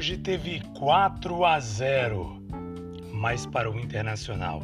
Hoje teve 4 a 0, mas para o Internacional.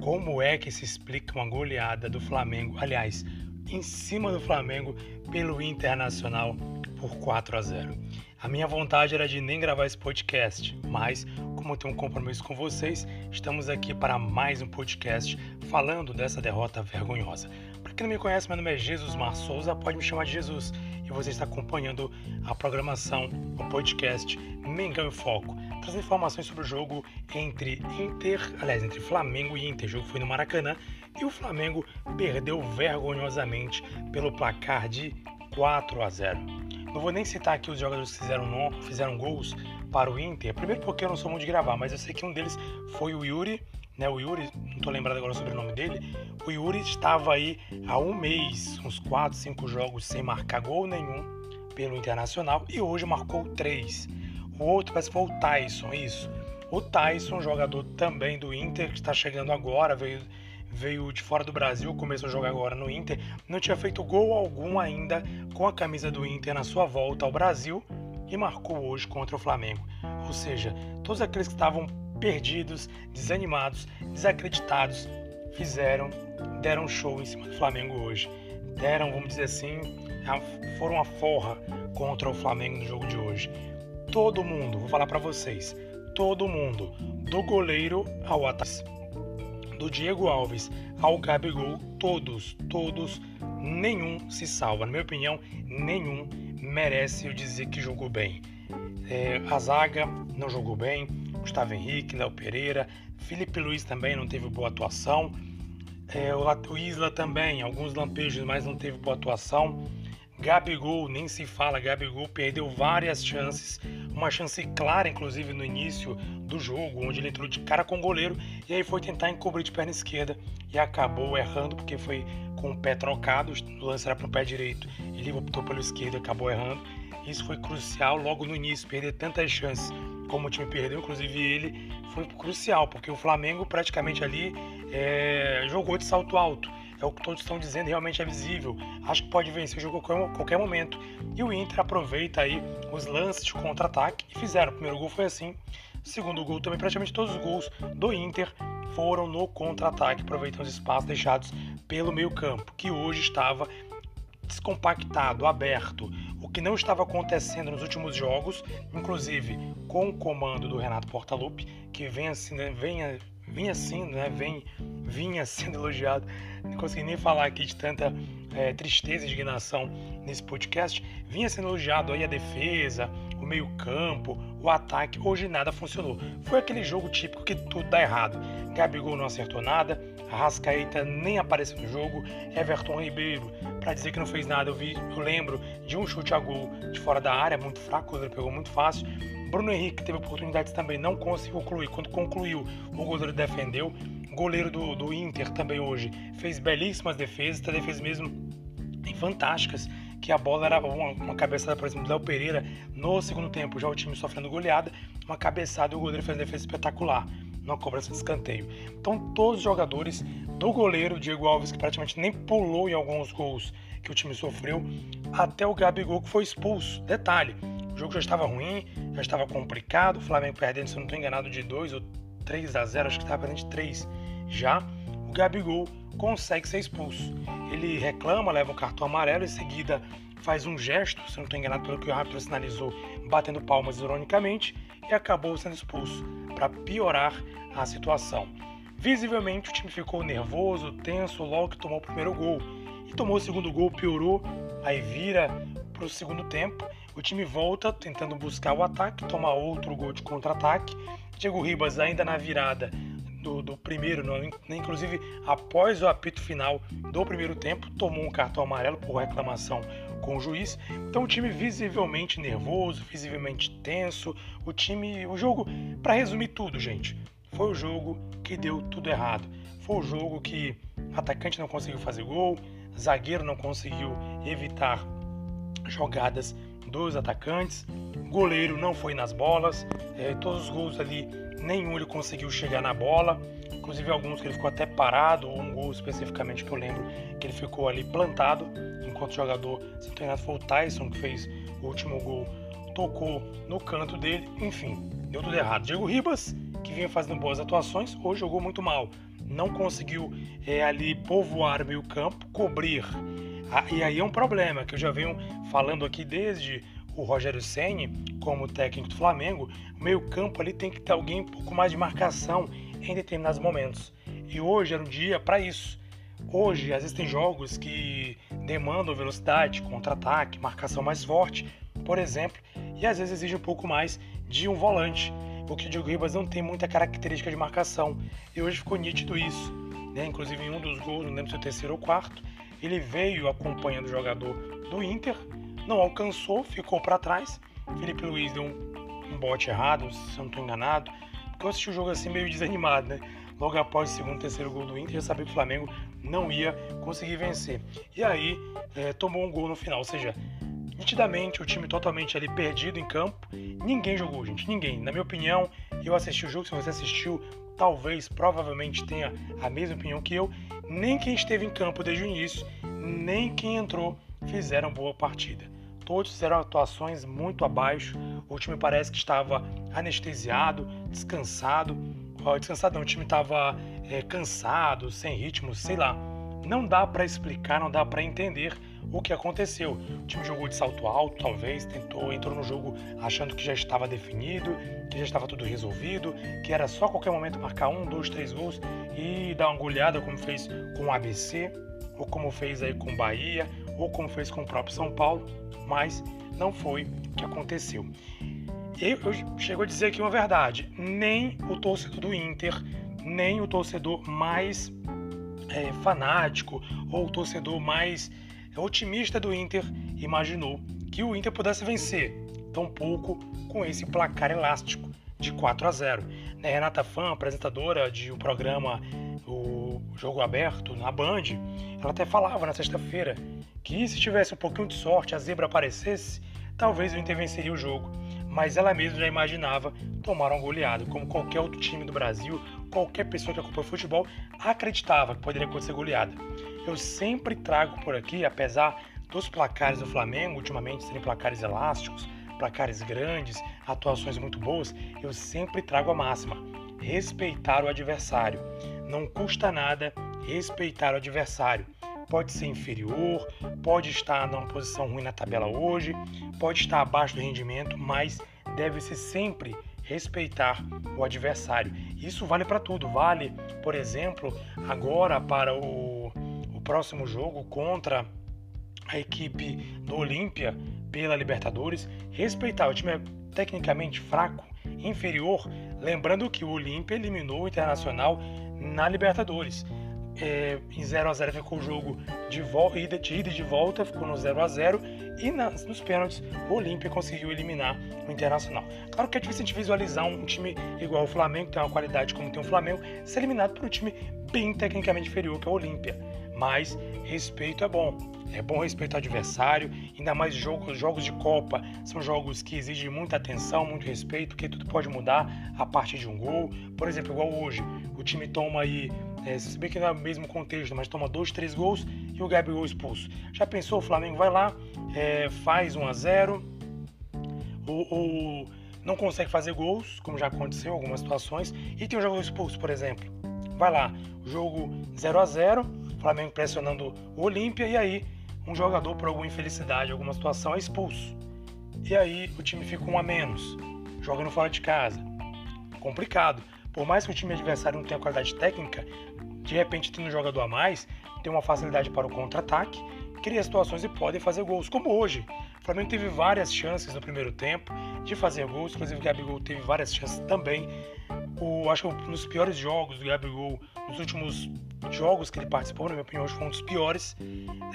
Como é que se explica uma goleada do Flamengo, aliás, em cima do Flamengo pelo Internacional por 4 a 0? A minha vontade era de nem gravar esse podcast, mas como eu tenho um compromisso com vocês, estamos aqui para mais um podcast falando dessa derrota vergonhosa. Quem não me conhece, meu nome é Jesus Mar Souza, pode me chamar de Jesus e você está acompanhando a programação, o podcast Mengão em Foco, trazendo informações sobre o jogo entre Inter, aliás, entre Flamengo e Inter. O jogo foi no Maracanã e o Flamengo perdeu vergonhosamente pelo placar de 4 a 0. Não vou nem citar aqui os jogadores que fizeram, fizeram gols para o Inter. Primeiro porque eu não sou muito de gravar, mas eu sei que um deles foi o Yuri, né? O Yuri, não estou lembrado agora sobre o nome dele. O Yuri estava aí há um mês, uns 4, 5 jogos sem marcar gol nenhum pelo Internacional e hoje marcou 3. O outro parece que foi o Tyson, isso. O Tyson, jogador também do Inter, que está chegando agora, veio, veio de fora do Brasil, começou a jogar agora no Inter, não tinha feito gol algum ainda com a camisa do Inter na sua volta ao Brasil e marcou hoje contra o Flamengo. Ou seja, todos aqueles que estavam perdidos, desanimados, desacreditados, fizeram, deram show em cima do Flamengo hoje. Deram, vamos dizer assim, foram a forra contra o Flamengo no jogo de hoje. Todo mundo, vou falar para vocês, todo mundo, do goleiro ao ataque, do Diego Alves ao Gabigol, todos, todos, nenhum se salva. Na minha opinião, nenhum merece eu dizer que jogou bem. É, a zaga não jogou bem, Gustavo Henrique, Léo Pereira, Felipe Luiz também não teve boa atuação, é, o Isla também, alguns lampejos, mas não teve boa atuação. Gabigol, nem se fala, Gabigol perdeu várias chances, uma chance clara, inclusive no início do jogo, onde ele entrou de cara com o goleiro e aí foi tentar encobrir de perna esquerda e acabou errando porque foi com o pé trocado, o lance era para o pé direito, ele optou pelo esquerdo e acabou errando. Isso foi crucial logo no início, perder tantas chances como o time perdeu, inclusive ele, foi crucial, porque o Flamengo praticamente ali é, jogou de salto alto. É o que todos estão dizendo, realmente é visível. Acho que pode vencer o jogo a qualquer, momento. E o Inter aproveita aí os lances de contra-ataque e fizeram. O primeiro gol foi assim. O segundo gol também, praticamente todos os gols do Inter foram no contra-ataque, aproveitando os espaços deixados pelo meio-campo, que hoje estava descompactado, aberto, que não estava acontecendo nos últimos jogos, inclusive com o comando do Renato Portaluppi, que vem assim, né, venha, vinha sendo, né, vem, vinha sendo elogiado, não consegui nem falar aqui de tanta é, tristeza e indignação nesse podcast, vinha sendo elogiado aí a defesa, o meio campo, o ataque, hoje nada funcionou. Foi aquele jogo típico que tudo dá errado. Gabigol não acertou nada, Arrascaeta nem apareceu no jogo, Everton Ribeiro, para dizer que não fez nada, eu, vi, eu lembro de um chute a gol de fora da área, muito fraco, ele pegou muito fácil. Bruno Henrique teve oportunidades também, não conseguiu concluir. Quando concluiu, o goleiro defendeu. Goleiro do, do Inter também hoje fez belíssimas defesas, tá defesas mesmo fantásticas, que a bola era uma, uma cabeçada, por exemplo, do Léo Pereira no segundo tempo, já o time sofrendo goleada, uma cabeçada e o goleiro fez uma defesa espetacular numa cobrança de escanteio. Então, todos os jogadores do goleiro Diego Alves, que praticamente nem pulou em alguns gols que o time sofreu, até o Gabigol que foi expulso. Detalhe, o jogo já estava ruim, já estava complicado, o Flamengo perdendo, se eu não estou enganado, de 2 ou 3 a 0, acho que estava perdendo de 3 já. O Gabigol consegue ser expulso. Ele reclama, leva o cartão amarelo, em seguida faz um gesto, se não estou enganado pelo que o árbitro sinalizou, batendo palmas ironicamente, e acabou sendo expulso para piorar a situação. Visivelmente o time ficou nervoso, tenso logo que tomou o primeiro gol. E tomou o segundo gol, piorou, aí vira para o segundo tempo. O time volta tentando buscar o ataque, toma outro gol de contra-ataque. Diego Ribas ainda na virada do, do primeiro, inclusive após o apito final do primeiro tempo, tomou um cartão amarelo por reclamação com o juiz. Então o time visivelmente nervoso, visivelmente tenso. O time, o jogo, para resumir tudo, gente, foi o jogo que deu tudo errado. Foi o jogo que atacante não conseguiu fazer gol, zagueiro não conseguiu evitar jogadas dos atacantes, goleiro não foi nas bolas, é, todos os gols ali, nenhum ele conseguiu chegar na bola, inclusive alguns que ele ficou até parado, ou um gol especificamente que eu lembro que ele ficou ali plantado, enquanto jogador, se foi o Tyson que fez o último gol tocou no canto dele, enfim, deu tudo errado. Diego Ribas, que vinha fazendo boas atuações, hoje jogou muito mal. Não conseguiu é, ali povoar o meio campo, cobrir. Ah, e aí é um problema que eu já venho falando aqui desde o Rogério Ceni como técnico do Flamengo. O meio campo ali tem que ter alguém um pouco mais de marcação em determinados momentos. E hoje era um dia para isso. Hoje, às vezes, tem jogos que demandam velocidade, contra-ataque, marcação mais forte, por exemplo, e às vezes exige um pouco mais de um volante, porque o Diogo Ribas não tem muita característica de marcação. E hoje ficou nítido isso. Né? Inclusive, em um dos gols, não lembro se é o terceiro ou quarto, ele veio acompanhando o jogador do Inter, não alcançou, ficou para trás. Felipe Luiz deu um, um bote errado, se eu não estou enganado, porque eu assisti o jogo assim meio desanimado, né? Logo após o segundo terceiro gol do Inter, já sabia que o Flamengo não ia conseguir vencer. E aí é, tomou um gol no final, ou seja, nitidamente o time totalmente ali perdido em campo. Ninguém jogou, gente, ninguém. Na minha opinião, eu assisti o jogo, se você assistiu, talvez, provavelmente tenha a mesma opinião que eu. Nem quem esteve em campo desde o início, nem quem entrou fizeram boa partida. Todos fizeram atuações muito abaixo. O time parece que estava anestesiado, descansado descansado não, o time estava é, cansado, sem ritmo, sei lá. Não dá para explicar, não dá para entender o que aconteceu. O time jogou de salto alto, talvez, tentou, entrou no jogo achando que já estava definido, que já estava tudo resolvido, que era só qualquer momento marcar um, dois, três gols e dar uma goleada como fez com o ABC, ou como fez aí com o Bahia, ou como fez com o próprio São Paulo, mas não foi o que aconteceu eu, eu chego a dizer aqui uma verdade: nem o torcedor do Inter, nem o torcedor mais é, fanático ou o torcedor mais otimista do Inter imaginou que o Inter pudesse vencer, tampouco com esse placar elástico de 4 a 0. Né, Renata Fã, apresentadora de um programa o Jogo Aberto na Band, ela até falava na sexta-feira que se tivesse um pouquinho de sorte, a zebra aparecesse, talvez o Inter venceria o jogo mas ela mesma já imaginava tomar um goleado, como qualquer outro time do Brasil, qualquer pessoa que acompanha futebol acreditava que poderia acontecer goleada. Eu sempre trago por aqui, apesar dos placares do Flamengo ultimamente serem placares elásticos, placares grandes, atuações muito boas, eu sempre trago a máxima: respeitar o adversário. Não custa nada respeitar o adversário pode ser inferior, pode estar numa posição ruim na tabela hoje, pode estar abaixo do rendimento, mas deve-se sempre respeitar o adversário. Isso vale para tudo. Vale, por exemplo, agora para o, o próximo jogo contra a equipe do Olímpia pela Libertadores, respeitar. O time é tecnicamente fraco, inferior, lembrando que o Olímpia eliminou o Internacional na Libertadores é, em 0 a 0 ficou o jogo de, ida, de ida e de volta, ficou no 0 a 0 e nas, nos pênaltis o Olímpia conseguiu eliminar o Internacional. Claro que é difícil a gente visualizar um, time igual o Flamengo, que tem uma qualidade como tem o Flamengo, ser eliminado por um time bem tecnicamente inferior que é o Olímpia. Mas respeito é bom. É bom respeitar o adversário, ainda mais jogos, jogos de Copa são jogos que exigem muita atenção, muito respeito, porque tudo pode mudar a partir de um gol. Por exemplo, igual hoje, o time toma aí é, se bem que não é o mesmo contexto, mas toma dois, três gols e o Gabigol expulso. Já pensou? O Flamengo vai lá, é, faz 1 a 0 ou, ou, não consegue fazer gols, como já aconteceu em algumas situações, e tem um jogador expulso, por exemplo. Vai lá, jogo 0 a 0 Flamengo pressionando o Olímpia, e aí um jogador, por alguma infelicidade, alguma situação, é expulso. E aí o time fica um a menos, jogando fora de casa. Complicado. Por mais que o time adversário não tenha qualidade técnica, de repente tendo um jogador a mais, tem uma facilidade para o contra-ataque, cria situações e pode fazer gols, como hoje. O Flamengo teve várias chances no primeiro tempo de fazer gols, inclusive o Gabigol teve várias chances também. O, acho que um dos piores jogos do Gabigol, nos últimos jogos que ele participou, na minha opinião, foi um dos piores.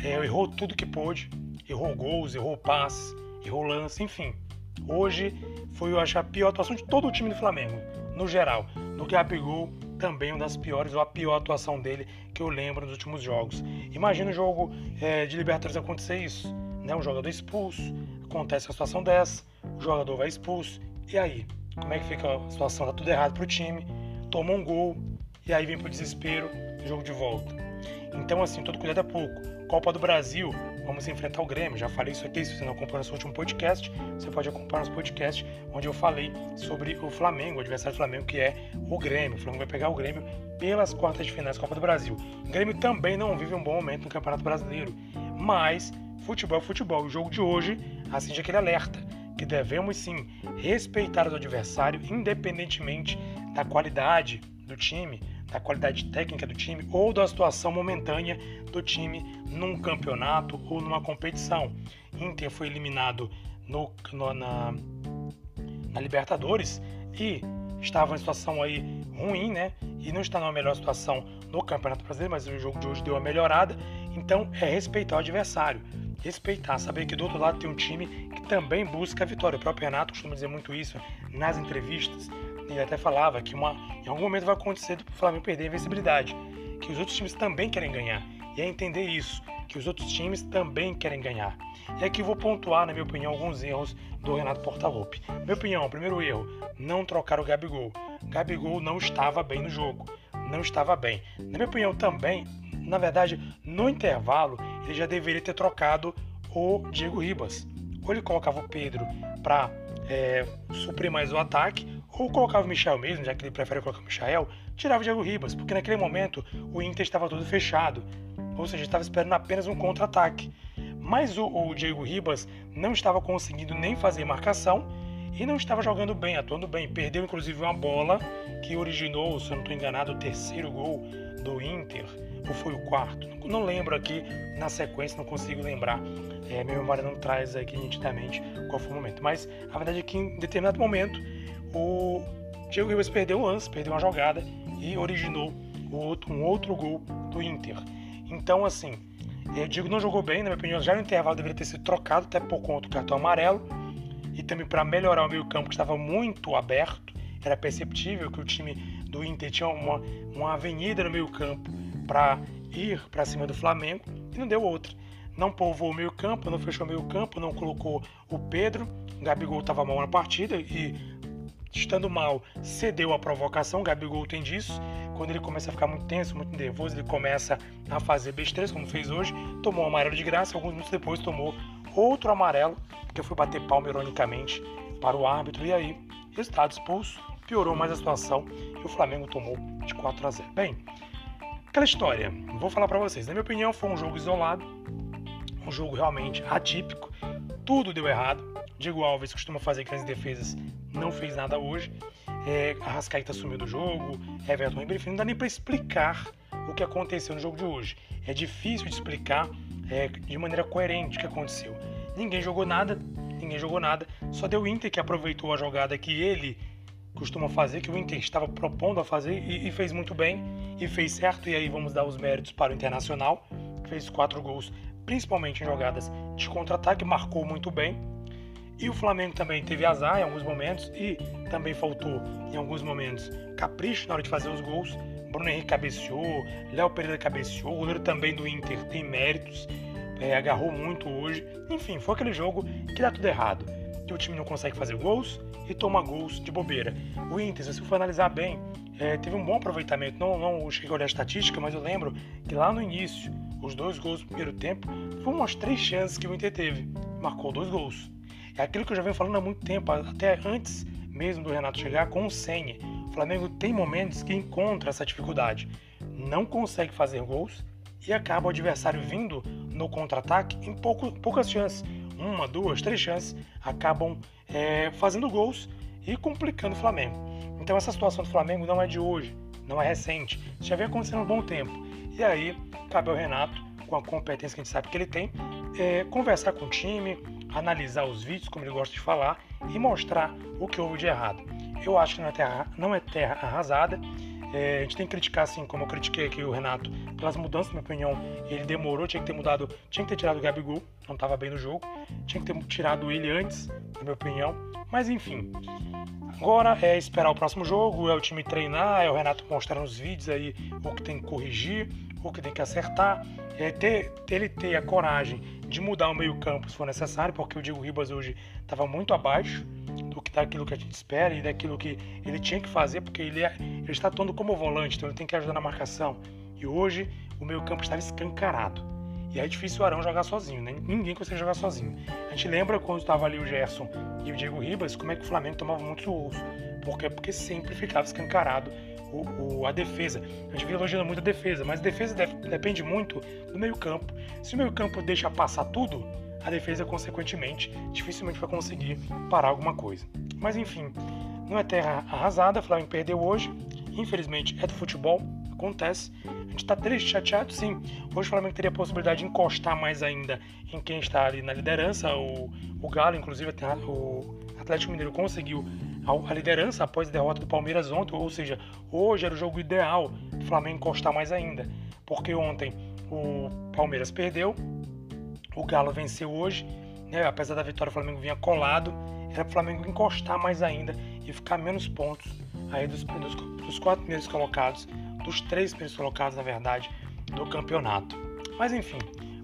É, errou tudo que pôde, errou gols, errou passes, errou lance, enfim. Hoje foi, eu acho, a pior atuação de todo o time do Flamengo, no geral do Gabigol também uma das piores ou a pior atuação dele que eu lembro nos últimos jogos. Imagina o jogo é, de Libertadores acontecer isso, né? Um jogador expulso, acontece uma situação dessa, o jogador vai expulso, e aí? Como é que fica a situação? Tá tudo errado pro time, toma um gol, e aí vem pro desespero, jogo de volta. Então, assim, todo cuidado é pouco. Copa do Brasil, vamos enfrentar o Grêmio. Já falei isso aqui, se você não acompanhou nosso último podcast, você pode acompanhar nosso podcast, onde eu falei sobre o Flamengo, o adversário do Flamengo, que é o Grêmio. O Flamengo vai pegar o Grêmio pelas quartas de finais da Copa do Brasil. O Grêmio também não vive um bom momento no Campeonato Brasileiro, mas futebol é futebol. O jogo de hoje acende aquele alerta que devemos sim respeitar o adversário, independentemente da qualidade do time, da qualidade técnica do time ou da situação momentânea do time num campeonato ou numa competição. Inter foi eliminado no, no, na, na Libertadores e estava em situação aí ruim, né? E não está numa melhor situação no Campeonato Brasileiro, mas o jogo de hoje deu uma melhorada. Então é respeitar o adversário, respeitar, saber que do outro lado tem um time que também busca a vitória. O próprio Renato costuma dizer muito isso nas entrevistas. Ele até falava que uma, em algum momento vai acontecer do Flamengo perder a invencibilidade, que os outros times também querem ganhar. E é entender isso, que os outros times também querem ganhar. E aqui vou pontuar, na minha opinião, alguns erros do Renato Portaluppi. Minha opinião, primeiro erro, não trocar o Gabigol. Gabigol não estava bem no jogo, não estava bem. Na minha opinião também, na verdade, no intervalo, ele já deveria ter trocado o Diego Ribas. Ou ele colocava o Pedro para é, suprir mais o ataque, ou colocava o Michel mesmo, já que ele prefere colocar o Michel, tirava o Diego Ribas, porque naquele momento o Inter estava todo fechado, ou seja, estava esperando apenas um contra-ataque. Mas o, o, Diego Ribas não estava conseguindo nem fazer marcação e não estava jogando bem, atuando bem. Perdeu inclusive uma bola que originou, se eu não estou enganado, o terceiro gol do Inter, ou foi o quarto? Não lembro aqui na sequência, não consigo lembrar. É, minha memória não traz aqui nitidamente qual foi o momento. Mas a verdade é que em determinado momento o Diego Ribas perdeu o lance, perdeu uma jogada e originou um outro gol do Inter. Então, assim, o Diego não jogou bem, na minha opinião, já no intervalo deveria ter sido trocado, até por conta do cartão amarelo, e também para melhorar o meio-campo, que estava muito aberto. Era perceptível que o time do Inter tinha uma, uma avenida no meio-campo para ir para cima do Flamengo e não deu outra. Não povoou o meio-campo, não fechou o meio-campo, não colocou o Pedro. O Gabigol estava mal na partida e estando mal, cedeu a provocação. Gabigol tem disso. Quando ele começa a ficar muito tenso, muito nervoso, ele começa a fazer besteiras, como fez hoje. Tomou um amarelo de graça. Alguns minutos depois, tomou outro amarelo, porque foi bater palma ironicamente para o árbitro. E aí, resultado expulso, piorou mais a situação e o Flamengo tomou de 4 a 0. Bem, aquela história, vou falar para vocês. Na minha opinião, foi um jogo isolado, um jogo realmente atípico. Tudo deu errado. Diego Alves costuma fazer grandes defesas, não fez nada hoje. É, a Rascaeta sumiu do jogo, Everton Ribeiro, enfim, não dá nem para explicar o que aconteceu no jogo de hoje. É difícil de explicar é, de maneira coerente o que aconteceu. Ninguém jogou nada, ninguém jogou nada, só deu o Inter que aproveitou a jogada que ele costuma fazer, que o Inter estava propondo a fazer e, e fez muito bem e fez certo. E aí vamos dar os méritos para o Internacional, que fez quatro gols, principalmente em jogadas de contra-ataque, marcou muito bem e o Flamengo também teve azar em alguns momentos e também faltou em alguns momentos capricho na hora de fazer os gols. Bruno Henrique cabeceou, Léo Pereira cabeceou, o goleiro também do Inter tem méritos, é, agarrou muito hoje. Enfim, foi aquele jogo que dá tudo errado. Que o time não consegue fazer gols e toma gols de bobeira. O Inter, se você for analisar bem, é, teve um bom aproveitamento. Não, não cheguei a olhar a estatística, mas eu lembro que lá no início, os dois gols do primeiro tempo, foram umas três chances que o Inter teve. Marcou dois gols. É aquilo que eu já venho falando há muito tempo, até antes mesmo do Renato chegar com o Senna. O Flamengo tem momentos que encontra essa dificuldade. Não consegue fazer gols e acaba o adversário vindo no contra-ataque em pouco, poucas chances. Uma, duas, três chances acabam é, fazendo gols e complicando o Flamengo. Então essa situação do Flamengo não é de hoje, não é recente, já vem acontecendo há um bom tempo. E aí cabe ao Renato, com a competência que a gente sabe que ele tem, é, conversar com o time, analisar os vídeos, como ele gosta de falar, e mostrar o que houve de errado. Eu acho que não é terra, não é terra arrasada. É, a gente tem que criticar, assim, como eu critiquei aqui o Renato, pelas mudanças, na minha opinião. Ele demorou, tinha que ter mudado, tinha que ter tirado o Gabigol, não estava bem no jogo. Tinha que ter tirado ele antes, na minha opinião. Mas enfim, agora é esperar o próximo jogo, é o time treinar, é o Renato mostrar nos vídeos aí o que tem que corrigir, o que tem que acertar. É ter, ele ter a coragem de mudar o meio-campo se for necessário, porque o Diego Ribas hoje estava muito abaixo do que daquilo que a gente espera e daquilo que ele tinha que fazer, porque ele, é, ele está atuando como volante, então ele tem que ajudar na marcação. E hoje o meio-campo estava escancarado. E é difícil o Arão jogar sozinho, né? Ninguém consegue jogar sozinho. A gente lembra quando estava ali o Gerson e o Diego Ribas, como é que o Flamengo tomava muito urso. Por quê? Porque sempre ficava escancarado o, o, a defesa. A gente vem elogiando muito a defesa, mas a defesa deve, depende muito do meio-campo. Se o meio-campo deixa passar tudo, a defesa, consequentemente, dificilmente vai conseguir parar alguma coisa. Mas enfim, não é terra arrasada, o Flamengo perdeu hoje. Infelizmente é do futebol, acontece. A gente está triste, chateado, sim. Hoje o Flamengo teria a possibilidade de encostar mais ainda em quem está ali na liderança. O, o Galo, inclusive, o Atlético Mineiro conseguiu a liderança após a derrota do Palmeiras ontem, ou seja, hoje era o jogo ideal do Flamengo encostar mais ainda, porque ontem o Palmeiras perdeu, o Galo venceu hoje, né? apesar da vitória o Flamengo vinha colado, era para o Flamengo encostar mais ainda e ficar menos pontos aí dos, dos, dos quatro primeiros colocados, dos três primeiros colocados, na verdade, do campeonato. Mas enfim,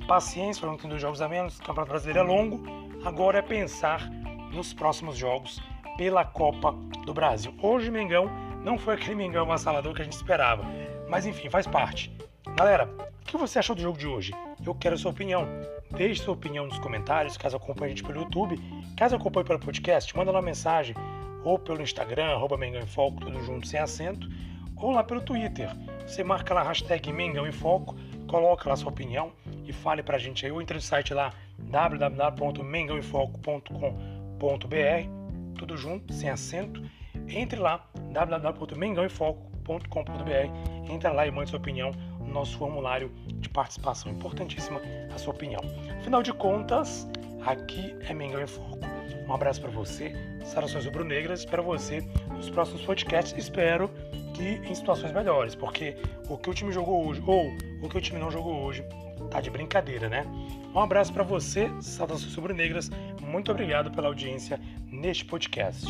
paciência, o Flamengo tem dois jogos a menos, o Campeonato Brasileiro é longo, agora é pensar nos próximos jogos pela Copa do Brasil. Hoje o Mengão não foi aquele Mengão avassalador que a gente esperava, mas enfim, faz parte. Galera, o que você achou do jogo de hoje? Eu quero a sua opinião. Deixe sua opinião nos comentários, caso acompanhe a gente pelo YouTube. Caso acompanhe pelo podcast, manda uma mensagem ou pelo Instagram, arroba Mengão em Foco, tudo junto sem acento, ou lá pelo Twitter. Você marca lá a hashtag Mengão em Foco, coloca lá sua opinião e fale pra gente aí, ou entre no site lá www.mengãoemfoco.com.br tudo junto, sem acento. Entre lá, www.mengãoemfoco.com.br. Entra lá e mande sua opinião no nosso formulário de participação. Importantíssima a sua opinião. Afinal de contas, aqui é Mengão em Foco. Um abraço para você, saudações rubro-negras, espero você nos próximos podcasts. Espero que em situações melhores, porque o que o time jogou hoje ou o que o time não jogou hoje tá de brincadeira, né? Um abraço para você, saudações rubro-negras. Muito obrigado pela audiência neste podcast.